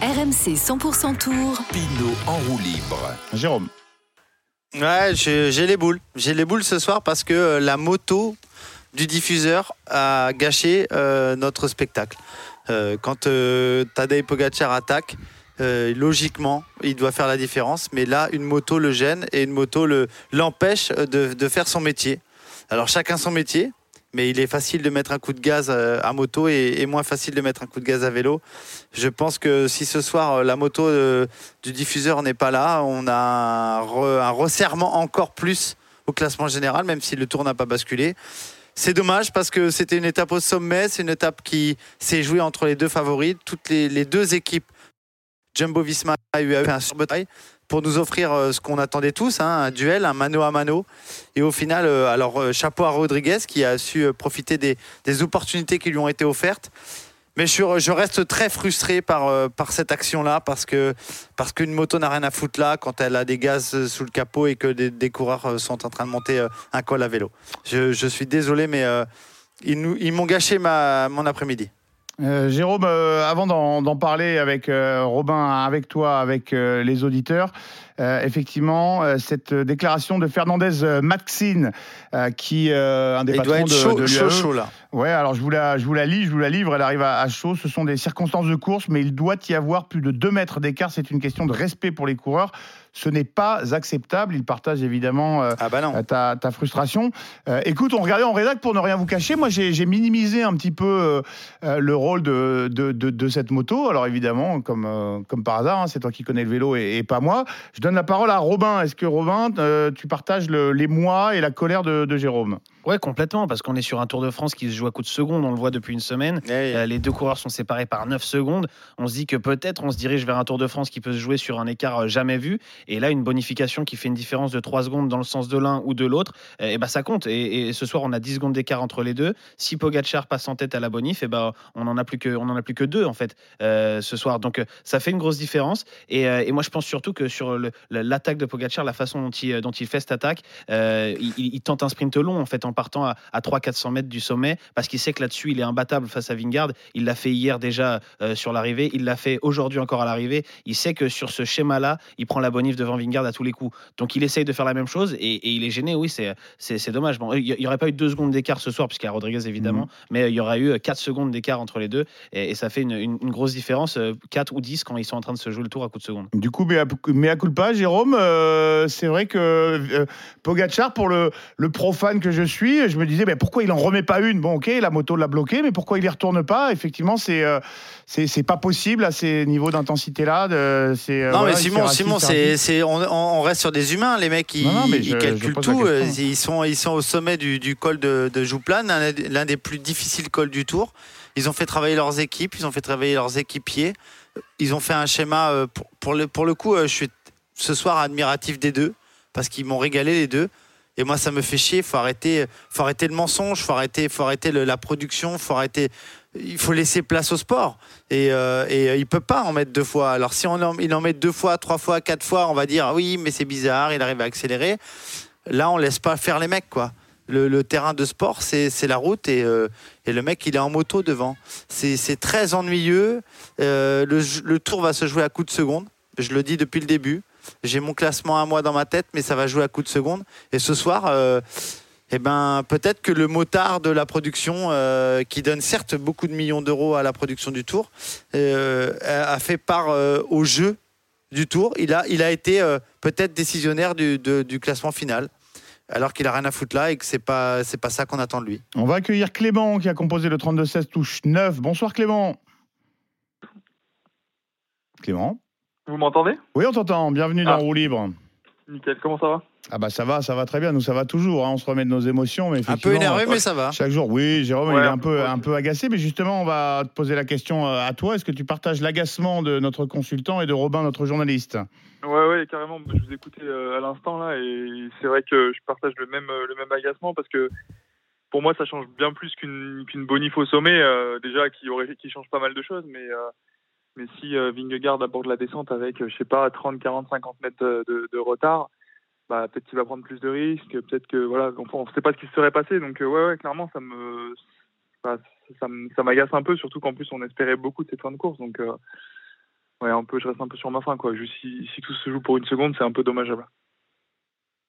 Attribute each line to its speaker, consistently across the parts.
Speaker 1: RMC 100% Tour.
Speaker 2: Pinot en roue libre.
Speaker 3: Jérôme.
Speaker 4: Ouais, j'ai les boules. J'ai les boules ce soir parce que euh, la moto du diffuseur a gâché euh, notre spectacle. Euh, quand euh, Tadej Pogacar attaque, euh, logiquement, il doit faire la différence. Mais là, une moto le gêne et une moto le- l'empêche de, de faire son métier. Alors chacun son métier, mais il est facile de mettre un coup de gaz euh, à moto et, moins facile de mettre un coup de gaz à vélo. Je pense que si ce soir euh, la moto euh, du diffuseur n'est pas là, on a un, re- un resserrement encore plus au classement général, même si le tour n'a pas basculé. C'est dommage parce que c'était une étape au sommet, c'est une étape qui s'est jouée entre les deux favoris. Toutes les, deux équipes, Jumbo Visma et UAE, un surbataille pour nous offrir euh, ce qu'on attendait tous, hein, un duel, un mano à mano. Et au final, euh, alors euh, chapeau à Rodriguez qui a su profiter des, opportunités qui lui ont été offertes. Mais je, reste très frustré par, cette action-là parce qu'une moto n'a rien à foutre là quand elle a des gaz sous le capot et que des, coureurs sont en train de monter un col à vélo. Je, suis désolé, mais ils, m'ont gâché mon après-midi.
Speaker 3: Euh, Jérôme, euh, avant d'en parler avec euh, Robin, avec toi, avec les auditeurs, euh, effectivement, euh, cette déclaration de Fernandez euh, Maxine, qui un des
Speaker 4: Il doit
Speaker 3: patrons
Speaker 4: être
Speaker 3: de,
Speaker 4: chaud,
Speaker 3: de
Speaker 4: chaud,
Speaker 3: l'UAE.
Speaker 4: chaud là.
Speaker 3: Ouais, alors je vous la, je vous la lis, je vous la livre, elle arrive à, à chaud. Ce sont des circonstances de course, mais il doit y avoir plus de 2 mètres d'écart. C'est une question de respect pour les coureurs. Ce n'est pas acceptable. Il partage évidemment euh,
Speaker 4: Ah bah non.
Speaker 3: ta, ta frustration. Euh, écoute, on regardait en rédac pour ne rien vous cacher. Moi, j'ai minimisé un petit peu euh, le rôle de, de, de- de cette moto. Alors évidemment, comme, comme par hasard, hein, c'est toi qui connais le vélo et, et pas moi. Je donne la parole à Robin. Est-ce que Robin, euh, tu partages le- l'émoi et la colère de Jérôme?
Speaker 5: Ouais, complètement, parce qu'on est sur un Tour de France qui se joue à coup de seconde, on le voit depuis une semaine.
Speaker 4: Eh.
Speaker 5: Euh, les deux coureurs sont séparés par 9 secondes. On se dit que peut-être on se dirige vers un Tour de France qui peut se jouer sur un écart euh, jamais vu. Et là, une bonification qui fait une différence de 3 secondes dans le sens de l'un ou de l'autre, et ben ça compte. Et, et ce soir, on a 10 secondes d'écart entre les deux. Si Pogacar passe en tête à la bonif, et ben on en a plus que on en a plus que deux en fait euh, ce soir. Donc ça fait une grosse différence. Et, et moi, je pense surtout que sur l'attaque de Pogacar, la façon dont il, dont il fait cette attaque, il, il- il tente un sprint long en fait en partant à, à 300-400 mètres du sommet parce qu'il sait que là-dessus il est imbattable face à Vingard. Il l'a fait hier déjà euh, sur l'arrivée, il l'a fait aujourd'hui encore à l'arrivée. Il sait que sur ce schéma-là, il prend la bonif devant Vingard à tous les coups. Donc il essaye de faire la même chose et, et il est gêné. Oui, c'est dommage. Bon, il n'y aurait pas eu deux secondes d'écart ce soir puisqu'il y a Rodriguez évidemment, mais il y aura eu 4 secondes d'écart entre les deux et, et ça fait une, une- une grosse différence, 4 ou 10 quand ils sont en train de se jouer le tour à coup de seconde.
Speaker 3: Du coup, mais à, mais à culpa, Jérôme, euh, c'est vrai que euh, Pogacar, pour le, le profane que je suis, je me disais, ben, pourquoi il en remet pas une? Bon, ok, la moto l'a bloqué, mais pourquoi il y retourne pas? Effectivement, c'est euh, c'est pas possible à ces niveaux d'intensité-là. euh,
Speaker 4: Non
Speaker 3: voilà,
Speaker 4: mais Simon, Simon,
Speaker 3: c'est
Speaker 4: on, on reste sur des humains. Les mecs, ils,
Speaker 3: Non, non, mais
Speaker 4: ils
Speaker 3: je- je
Speaker 4: calculent tout. euh, Ils sont, ils sont au sommet du, du col de, de Jouplan, l'un, des- plus difficiles cols du Tour. Ils ont fait travailler leurs équipes, ils ont fait travailler leurs équipiers. Ils ont fait un schéma euh, pour, pour le, pour le coup. Je suis ce soir admiratif des deux parce qu'ils m'ont régalé les deux. Et moi, ça me fait chier. Faut arrêter, faut arrêter le mensonge. Faut arrêter, faut arrêter la production. Faut arrêter. Il faut laisser place au sport. Et, euh, et euh, il peut pas en mettre deux fois. Alors si on en, il en met deux fois, trois fois, quatre fois, on va dire oui, mais c'est bizarre. Il arrive à accélérer. Là, on laisse pas faire les mecs, quoi. Le, terrain de sport, c'est la route et, euh, et le mec, il est en moto devant. C'est très ennuyeux. Euh, le, le tour va se jouer à coup de seconde. Je le dis depuis le début. J'ai mon classement à moi dans ma tête, mais ça va jouer à coup de seconde. Et ce soir, euh, eh ben, peut-être que le motard de la production, euh, qui donne certes beaucoup de millions d'euros à la production du tour, euh, a fait part au jeu du tour. Il a, il a été peut-être décisionnaire du classement final. Alors qu'il a rien à foutre là et que c'est pas c'est pas ça qu'on attend de lui.
Speaker 3: On va accueillir Clément qui a composé le 32-16 touche 9. Bonsoir Clément. Clément
Speaker 6: Vous m'entendez?
Speaker 3: Oui, on t'entend. Bienvenue dans
Speaker 6: Ah.
Speaker 3: Roue Libre.
Speaker 6: Nickel, comment ça va?
Speaker 3: Ah bah ça va, ça va très bien. Nous, ça va toujours. hein. On se remet de nos émotions. Mais
Speaker 4: Un peu énervé, mais ça va.
Speaker 3: Chaque jour, oui, Jérôme,
Speaker 6: Ouais,
Speaker 3: il est un peu, un peu agacé, mais justement, on va te poser la question euh, à toi. Est-ce que tu partages l'agacement de notre consultant et de Robin, notre journaliste?
Speaker 6: Ouais, ouais, carrément. Je vous écoutais euh, à l'instant là et c'est vrai que je partage le même, euh, le même agacement parce que pour moi, ça change bien plus qu'une qu'une bonif au sommet, euh, déjà qui, aurait, qui change pas mal de choses, mais, euh, mais si euh, Vingegaard aborde la descente avec, euh, je sais pas, 30, 40, 50 mètres de, retard, bah, peut-être qu'il va prendre plus de risques, peut-être que voilà, on ne sait pas ce qui se serait passé, donc euh, ouais, ouais, clairement, ça me ça, m'agace un peu, surtout qu'en plus on espérait beaucoup de cette fin de course, donc ouais, un peu, je reste un peu sur ma fin, quoi. Si tout se joue pour une seconde, c'est un peu dommageable.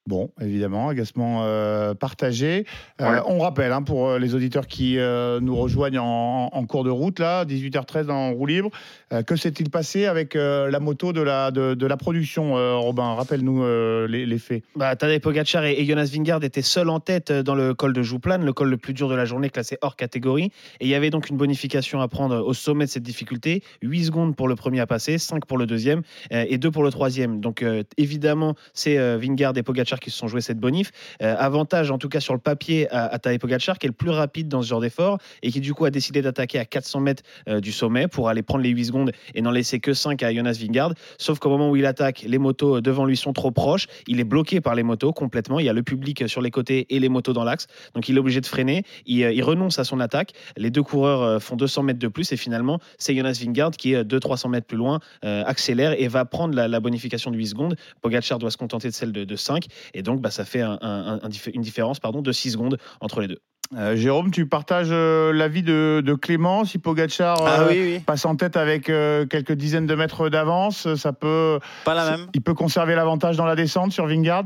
Speaker 3: Bon, évidemment, agacement euh, partagé. Euh,
Speaker 6: Ouais.
Speaker 3: On rappelle, hein, pour euh, les auditeurs qui euh, nous rejoignent en, en cours de route, là, 18h13 en roue libre, euh, que s'est-il passé avec euh, la moto de la, de, de la production, euh, Robin? Rappelle-nous euh, les, les faits.
Speaker 5: Bah, Tadej Pogacar et, et Jonas Vingard étaient seuls en tête dans le col de Jouplane, le col le plus dur de la journée, classé hors catégorie. Et il y avait donc une bonification à prendre au sommet de cette difficulté. 8 secondes pour le premier à passer, 5 pour le deuxième euh, et 2 pour le troisième. Donc euh, évidemment, c'est euh, Vingard et Pogacar qui se sont joués cette bonif. Euh, avantage en tout cas sur le papier à, à Tadej qui est le plus rapide dans ce genre d'effort et qui du coup a décidé d'attaquer à 400 mètres euh, du sommet pour aller prendre les 8 secondes et n'en laisser que 5 à Jonas Vingard. Sauf qu'au moment où il attaque, les motos devant lui sont trop proches. Il est bloqué par les motos complètement. Il y a le public sur les côtés et les motos dans l'axe. Donc il est obligé de freiner. Il, euh, renonce à son attaque. Les deux coureurs euh, font 200 mètres de plus. Et finalement, c'est Jonas Vingard qui est 200-300 mètres plus loin, euh, accélère et va prendre la, la bonification de 8 secondes. Pogacar doit se contenter de celle de, de 5. Et donc, bah, ça fait un- un- un dif- une différence pardon, de 6 secondes entre les deux.
Speaker 3: Euh, Jérôme, tu partages euh, l'avis de, de Clément Si Pogacar
Speaker 4: Ah
Speaker 3: euh,
Speaker 4: oui, oui,
Speaker 3: passe en tête avec euh, quelques dizaines de mètres d'avance, ça peut,
Speaker 4: pas la même.
Speaker 3: il peut conserver l'avantage dans la descente sur Vingard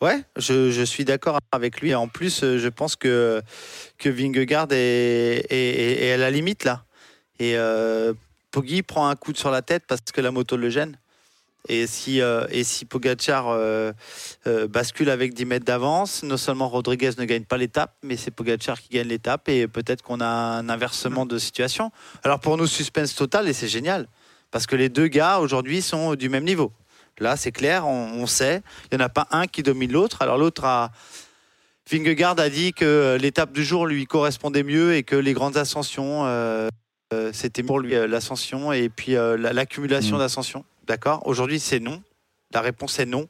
Speaker 4: Ouais, je, je suis d'accord avec lui. Et en plus, je pense que, que Vingegaard est, est, est- est à la limite là. Et euh, Poggi prend un coup sur la tête parce que la moto le gêne. Et si, euh, et si Pogacar euh, euh, bascule avec 10 mètres d'avance, non seulement Rodriguez ne gagne pas l'étape, mais c'est Pogacar qui gagne l'étape et peut-être qu'on a un inversement de situation. Alors pour nous, suspense total et c'est génial parce que les deux gars aujourd'hui sont du même niveau. Là, c'est clair, on, on sait. Il n'y en a pas un qui domine l'autre. Alors l'autre a. Vingegaard a dit que l'étape du jour lui correspondait mieux et que les grandes ascensions, euh, c'était pour lui l'ascension et puis la- l'accumulation
Speaker 3: Mm.
Speaker 4: d'ascensions. D'accord? Aujourd'hui, c'est non. La réponse est non.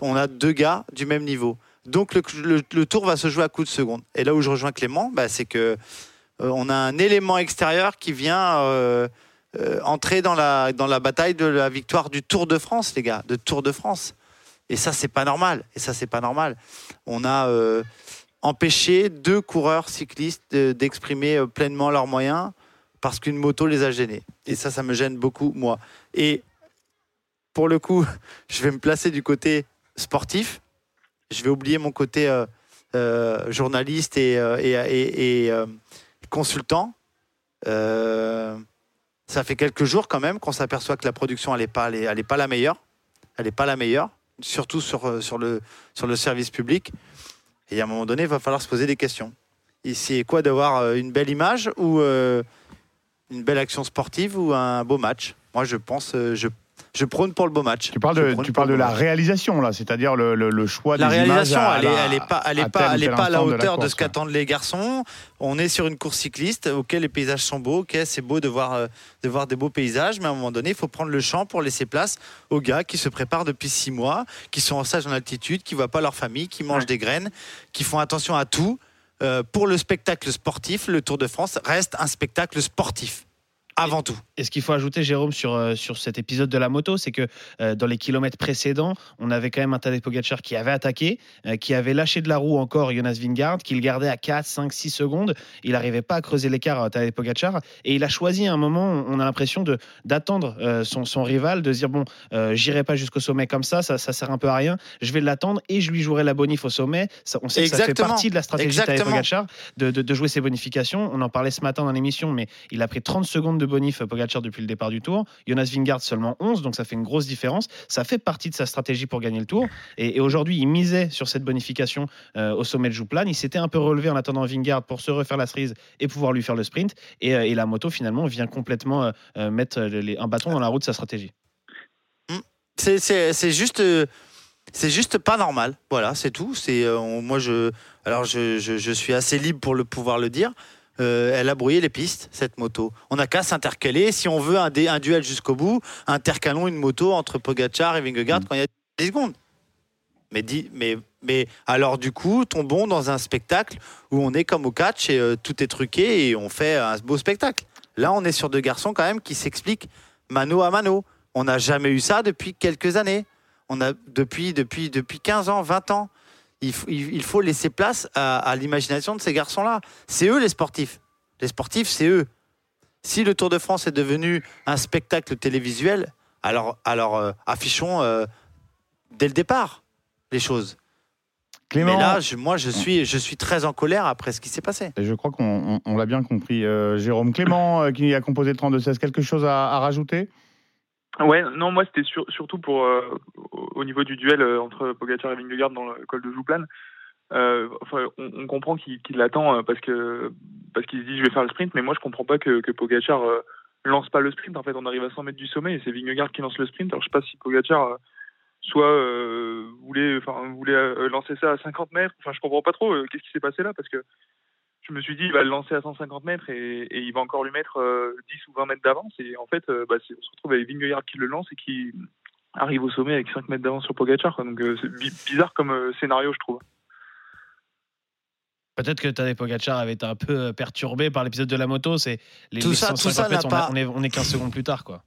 Speaker 4: On a deux gars du même niveau. Donc le, tour va se jouer à coup de seconde. Et là où je rejoins Clément, bah, c'est que euh, on a un élément extérieur qui vient euh, euh, entrer dans la, dans la bataille de la victoire du Tour de France, les gars, de Tour de France. Et ça, c'est pas normal. Et ça, c'est pas normal. On a euh, empêché deux coureurs cyclistes de- d'exprimer pleinement leurs moyens parce qu'une moto les a gênés. Et ça, ça me gêne beaucoup, moi. Et pour le coup, je vais me placer du côté sportif. Je vais oublier mon côté euh, euh, journaliste et, euh, consultant. Ça fait quelques jours quand même qu'on s'aperçoit que la production, n'est pas, elle pas la meilleure. Elle n'est pas la meilleure, surtout sur, le, service public. Et à un moment donné, il va falloir se poser des questions. C'est quoi d'avoir une belle image ou une belle action sportive ou un beau match? Moi, je pense, je prône pour le beau match.
Speaker 3: Tu parles de, tu parles la
Speaker 4: match.
Speaker 3: réalisation, là, c'est-à-dire le, le- le choix
Speaker 4: La
Speaker 3: des images
Speaker 4: réalisation,
Speaker 3: à
Speaker 4: elle est,
Speaker 3: la-
Speaker 4: elle est pas, elle est
Speaker 3: à
Speaker 4: pas, elle est pas à la
Speaker 3: de
Speaker 4: hauteur de, ce qu'attendent les garçons. On est sur une course cycliste. Ok, les paysages sont beaux. Ok, c'est beau de voir, euh, de voir des beaux paysages, mais à un moment donné, il faut prendre le champ pour laisser place aux gars qui se préparent depuis six mois, qui sont en stage en altitude, qui voient pas leur famille, qui mangent
Speaker 6: Ouais.
Speaker 4: des graines, qui font attention à tout. Euh, pour le spectacle sportif, le Tour de France reste un spectacle sportif avant tout.
Speaker 5: Et ce qu'il faut ajouter, Jérôme, sur, euh, sur cet épisode de la moto, c'est que euh, dans les kilomètres précédents, on avait quand même un Tadej Pogacar qui avait attaqué, euh, qui avait lâché de la roue encore Jonas Vingard, qui le gardait à 4, 5, 6 secondes. Il n'arrivait pas à creuser l'écart à Tadej Pogacar. Et il a choisi à un moment, on a l'impression d'attendre euh, son, son rival, de se dire bon, j'irai pas jusqu'au sommet comme ça, ça, ça sert un peu à rien. Je vais l'attendre et je lui jouerai la bonif au sommet. Ça, on sait que ça fait
Speaker 4: Exactement.
Speaker 5: partie de la stratégie de Tadej
Speaker 4: Exactement.
Speaker 5: Pogacar de, de- de jouer ses bonifications. On en parlait ce matin dans l'émission, mais il a pris 30 secondes de bonif Pogacar depuis le départ du tour. Jonas Vingard seulement 11, donc ça fait une grosse différence. Ça fait partie de sa stratégie pour gagner le tour. Et, aujourd'hui, il misait sur cette bonification euh, au sommet de Jouplane. Il s'était un peu relevé en attendant Vingard pour se refaire la cerise et pouvoir lui faire le sprint. Et, euh, la moto, finalement, vient complètement euh, mettre les- un bâton dans la roue de sa stratégie.
Speaker 4: C'est- C'est juste, c'est juste pas normal. Voilà, c'est tout. C'est moi je, alors je, je, je suis assez libre pour le pouvoir le dire. Euh, elle a brouillé les pistes cette moto. On n'a qu'à s'intercaler si on veut un, dé- un duel jusqu'au bout. Intercalons une moto entre Pogacar et Vingegaard
Speaker 3: Mm.
Speaker 4: quand il y a 10 secondes. Mais, dis- mais, mais alors du coup, tombons dans un spectacle où on est comme au catch et euh, tout est truqué et on fait un beau spectacle. Là, on est sur deux garçons quand même qui s'expliquent mano à mano. On n'a jamais eu ça depuis quelques années. On a depuis, depuis, depuis 15 ans, 20 ans. Il, faut- il- il faut laisser place à, à l'imagination de ces garçons-là. C'est eux les sportifs. Les sportifs, c'est eux. Si le Tour de France est devenu un spectacle télévisuel, alors, alors euh, affichons euh, dès le départ les choses.
Speaker 3: Clément,
Speaker 4: Mais là, je- moi, je suis, je suis très en colère après ce qui s'est passé.
Speaker 3: et je crois qu'on on- on l'a bien compris. Euh, Jérôme Clément, qui a composé le 32-16, quelque chose à, à rajouter?
Speaker 6: Ouais, non, moi c'était sur- surtout pour euh, au au niveau du duel euh, entre Pogacar et Vingegaard dans le col de Jouplan. Euh, enfin, on, on comprend qu'il qu'il l'attend euh, parce que parce qu'il se dit je vais faire le sprint, mais moi je comprends pas que, que Pogacar euh, lance pas le sprint. En fait, on arrive à 100 mètres du sommet et c'est Vingegaard qui lance le sprint. Alors je sais pas si Pogacar euh, soit voulait enfin voulait lancer ça à 50 mètres. Enfin, je comprends pas trop qu'est-ce qui s'est passé là parce que je me suis dit il va le lancer à 150 mètres et, et il va encore lui mettre euh, 10 ou 20 mètres d'avance et en fait euh, bah, on se retrouve avec Vingegaard qui le lance et qui arrive au sommet avec 5 mètres d'avance sur Pogacar quoi. donc euh, c'est bi- bizarre comme euh, scénario je trouve
Speaker 5: Peut-être que Tadej Pogacar avait été un peu euh, perturbé par l'épisode de la moto. C'est les,
Speaker 4: Tout
Speaker 5: les
Speaker 4: ça- tout
Speaker 5: 150
Speaker 4: ça n'a
Speaker 5: mètres, on,
Speaker 4: pas-
Speaker 5: a- on est, on est 15 secondes plus tard, quoi.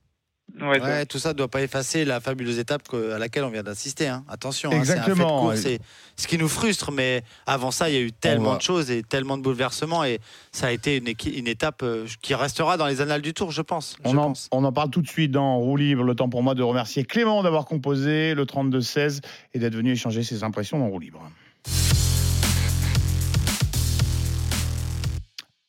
Speaker 6: Ouais, c'est-
Speaker 4: Ouais, tout ça ne doit pas effacer la fabuleuse étape que- à laquelle on vient d'assister. hein. Attention, hein, c'est un fait de course, c'est ce qui nous frustre. Mais avant ça, il y a eu tellement de choses et tellement de bouleversements. Et ça a été une, étape euh, qui restera dans les annales du Tour, je pense. je
Speaker 3: on en,
Speaker 4: pense.
Speaker 3: on en parle tout de suite dans Roue Libre. Le temps pour moi de remercier Clément d'avoir composé le 32-16 et d'être venu échanger ses impressions dans Roue Libre.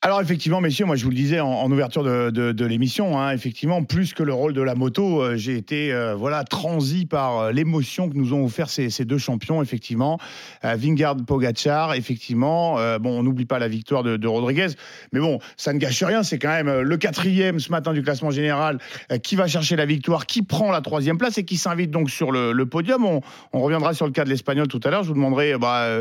Speaker 3: Alors effectivement, messieurs, moi je vous le disais en, ouverture de, l'émission, hein, effectivement, plus que le rôle de la moto, euh, j'ai été euh, voilà transi par euh, l'émotion que nous ont offert ces, deux champions, effectivement, Vingard Pogacar, effectivement. bon, on n'oublie pas la victoire de, Rodriguez, mais bon, ça ne gâche rien. C'est quand même le quatrième ce matin du classement général qui va chercher la victoire, qui prend la troisième place et qui s'invite donc sur le, podium. On, reviendra sur le cas de l'Espagnol tout à l'heure. Je vous demanderai bah,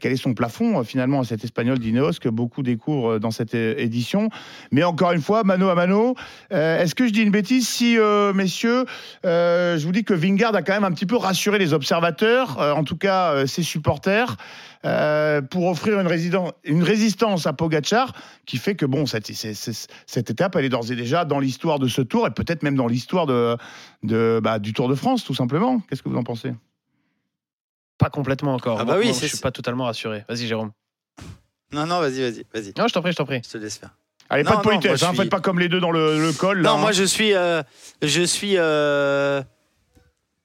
Speaker 3: quel est son plafond finalement à cet Espagnol d'Ineos que beaucoup découvrent dans cette euh, édition. Mais encore une fois, mano à mano, euh, est-ce que je dis une bêtise si, euh, messieurs, euh, je vous dis que Vingard a quand même un petit peu rassuré les observateurs, euh, en tout cas euh, ses supporters, euh, pour offrir une, résistance à Pogachar qui fait que bon, cette, étape, elle est d'ores et déjà dans l'histoire de ce tour et peut-être même dans l'histoire de, de, bah, du Tour de France, tout simplement. Qu'est-ce que vous en pensez?
Speaker 5: Pas complètement encore.
Speaker 4: Ah bah oui,
Speaker 5: moi, je suis pas totalement rassuré. Vas-y, Jérôme.
Speaker 4: Non, non, vas-y, vas-y, vas-y.
Speaker 5: Non, je t'en prie, je t'en prie.
Speaker 4: Je te laisse faire.
Speaker 3: Allez,
Speaker 4: Non,
Speaker 3: pas de
Speaker 4: non, moi,
Speaker 3: politesse,
Speaker 4: je
Speaker 3: hein,
Speaker 4: suis-
Speaker 3: faites pas comme les deux dans le, le col. là,
Speaker 4: Non,
Speaker 3: hein.
Speaker 4: moi je suis, euh, je suis euh,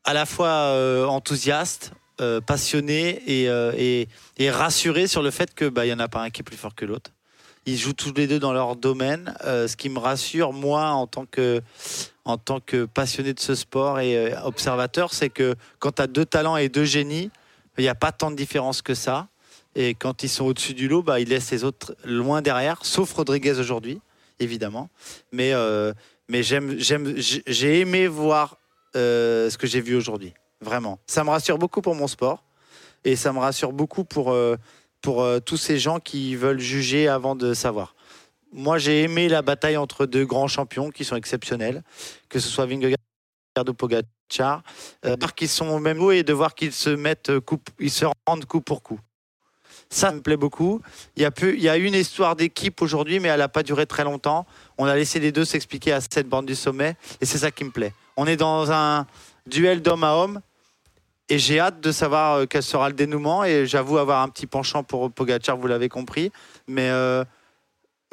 Speaker 4: à la fois euh, enthousiaste, euh, passionné et, euh, et, et rassuré sur le fait que bah il y en a pas un qui est plus fort que l'autre. Ils jouent tous les deux dans leur domaine. Euh, ce qui me rassure moi en tant que en tant que passionné de ce sport et euh, observateur, c'est que quand tu as deux talents et deux génies, il n'y a pas tant de différence que ça. Et quand ils sont au-dessus du lot, bah, ils laissent les autres loin derrière, sauf Rodriguez aujourd'hui, évidemment. Mais, euh, mais j'aime, j'aime, j'ai aimé voir euh, ce que j'ai vu aujourd'hui. Vraiment. Ça me rassure beaucoup pour mon sport. Et ça me rassure beaucoup pour, euh, pour tous ces gens qui veulent juger avant de savoir. Moi, j'ai aimé la bataille entre deux grands champions qui sont exceptionnels, que ce soit Vingegaard ou Pogacar, euh, qu'ils sont au même niveau et de voir qu'ils se mettent coup, ils se rendent coup pour coup. Ça me plaît beaucoup. Il y a, peu, il y a une histoire d'équipe aujourd'hui, mais elle n'a pas duré très longtemps. On a laissé les deux s'expliquer à cette bande du sommet, et c'est ça qui me plaît. On est dans un duel d'homme à homme, et j'ai hâte de savoir euh, quel sera le dénouement. Et j'avoue avoir un petit penchant pour Pogacar, vous l'avez compris. Mais, euh,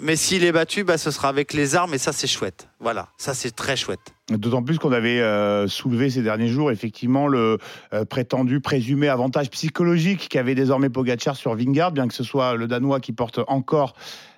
Speaker 4: mais s'il est battu, bah, ce sera avec les armes, et ça c'est chouette. Voilà, ça c'est très chouette.
Speaker 3: D'autant plus qu'on avait euh, soulevé ces derniers jours, effectivement, le euh, prétendu, présumé avantage psychologique qu'avait désormais Pogacar sur Vingard, bien que ce soit le Danois qui porte encore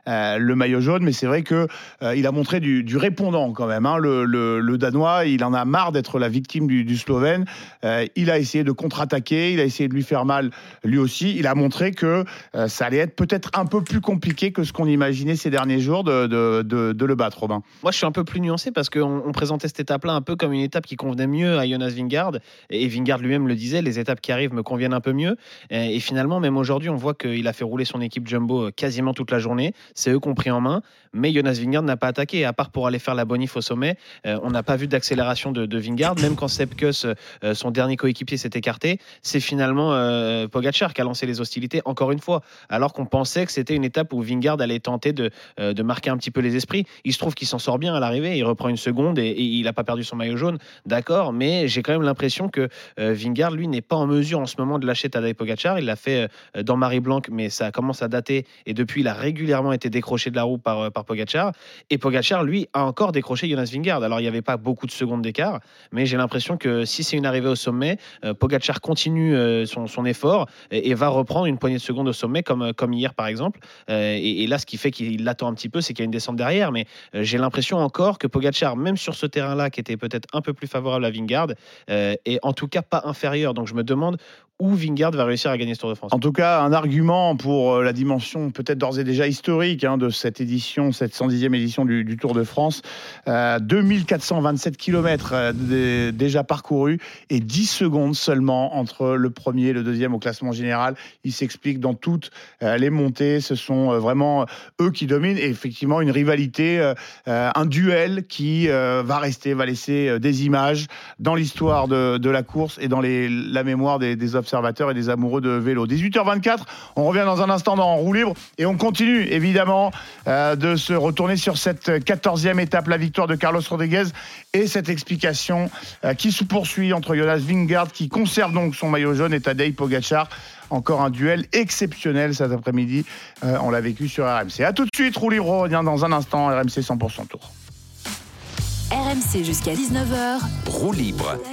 Speaker 3: euh, le maillot jaune. Mais c'est vrai que euh, il a montré du, répondant quand même. hein. Le, Danois, il en a marre d'être la victime du, Slovène. Euh, il a essayé de contre-attaquer, il a essayé de lui faire mal lui aussi. Il a montré que ça allait être peut-être un peu plus compliqué que ce qu'on imaginait ces derniers jours de, le battre, Robin.
Speaker 5: Moi, je suis un peu plus nuancé parce qu'on on présentait cette étape-là un peu comme une étape qui convenait mieux à Jonas Vingard. Et Vingard lui-même le disait, les étapes qui arrivent me conviennent un peu mieux. Et, et finalement, même aujourd'hui, on voit qu'il a fait rouler son équipe Jumbo quasiment toute la journée. C'est eux qui ont pris en main. Mais Jonas Vingard n'a pas attaqué. À part pour aller faire la bonif au sommet, euh, on n'a pas vu d'accélération de, Vingard. Même quand Sepkus, euh, son dernier coéquipier, s'est écarté, c'est finalement euh, Pogacar qui a lancé les hostilités encore une fois. Alors qu'on pensait que c'était une étape où Vingard allait tenter de, euh, de marquer un petit peu les esprits. Il se trouve qu'il s'en sort bien à l'arrivée. Il reprend une seconde et, il n'a pas perdu son maillot jaune. D'accord, mais j'ai quand même l'impression que euh, Vingard, lui, n'est pas en mesure en ce moment de lâcher Tadej Pogacar. Il l'a fait dans Marie Blanc, mais ça commence à dater et depuis, il a régulièrement été décroché de la roue par, par Pogacar. Et Pogacar, lui, a encore décroché Jonas Vingard. Alors, il n'y avait pas beaucoup de secondes d'écart, mais j'ai l'impression que si c'est une arrivée au sommet, Pogacar continue son, son, effort et, va reprendre une poignée de secondes au sommet, comme, hier, par exemple. Et, et, là, ce qui fait qu'il l'attend un petit peu, c'est qu'il y a une descente derrière. Mais j'ai l'impression encore que Pogacar, même sur ce terrain-là, qui était peut-être un peu plus favorable à Vingard, est en tout cas pas inférieur. Donc, je me demande où Vingard va réussir à gagner ce Tour de France.
Speaker 3: En tout cas, un argument pour euh, la dimension peut-être d'ores et déjà historique hein, de cette édition, cette 110e édition du, Tour de France. Euh, 2427 km euh, déjà parcourus et 10 secondes seulement entre le premier et le deuxième au classement général. Il s'explique dans toutes euh, les montées. Ce sont vraiment eux qui dominent et effectivement une rivalité, un duel qui va rester, va laisser des images dans l'histoire de, la course et dans la mémoire des, des observateurs et des amoureux de vélo. 18h24, on revient dans un instant dans roue libre et on continue évidemment euh, de se retourner sur cette 14e étape, la victoire de Carlos Rodriguez et cette explication euh, qui se poursuit entre Jonas Vingard qui conserve donc son maillot jaune et Tadej Pogacar. Encore un duel exceptionnel cet après-midi. Euh, on l'a vécu sur RMC. A tout de suite, roue libre revient dans un instant. RMC 100% tour.
Speaker 1: RMC jusqu'à 19h.
Speaker 2: Roue libre.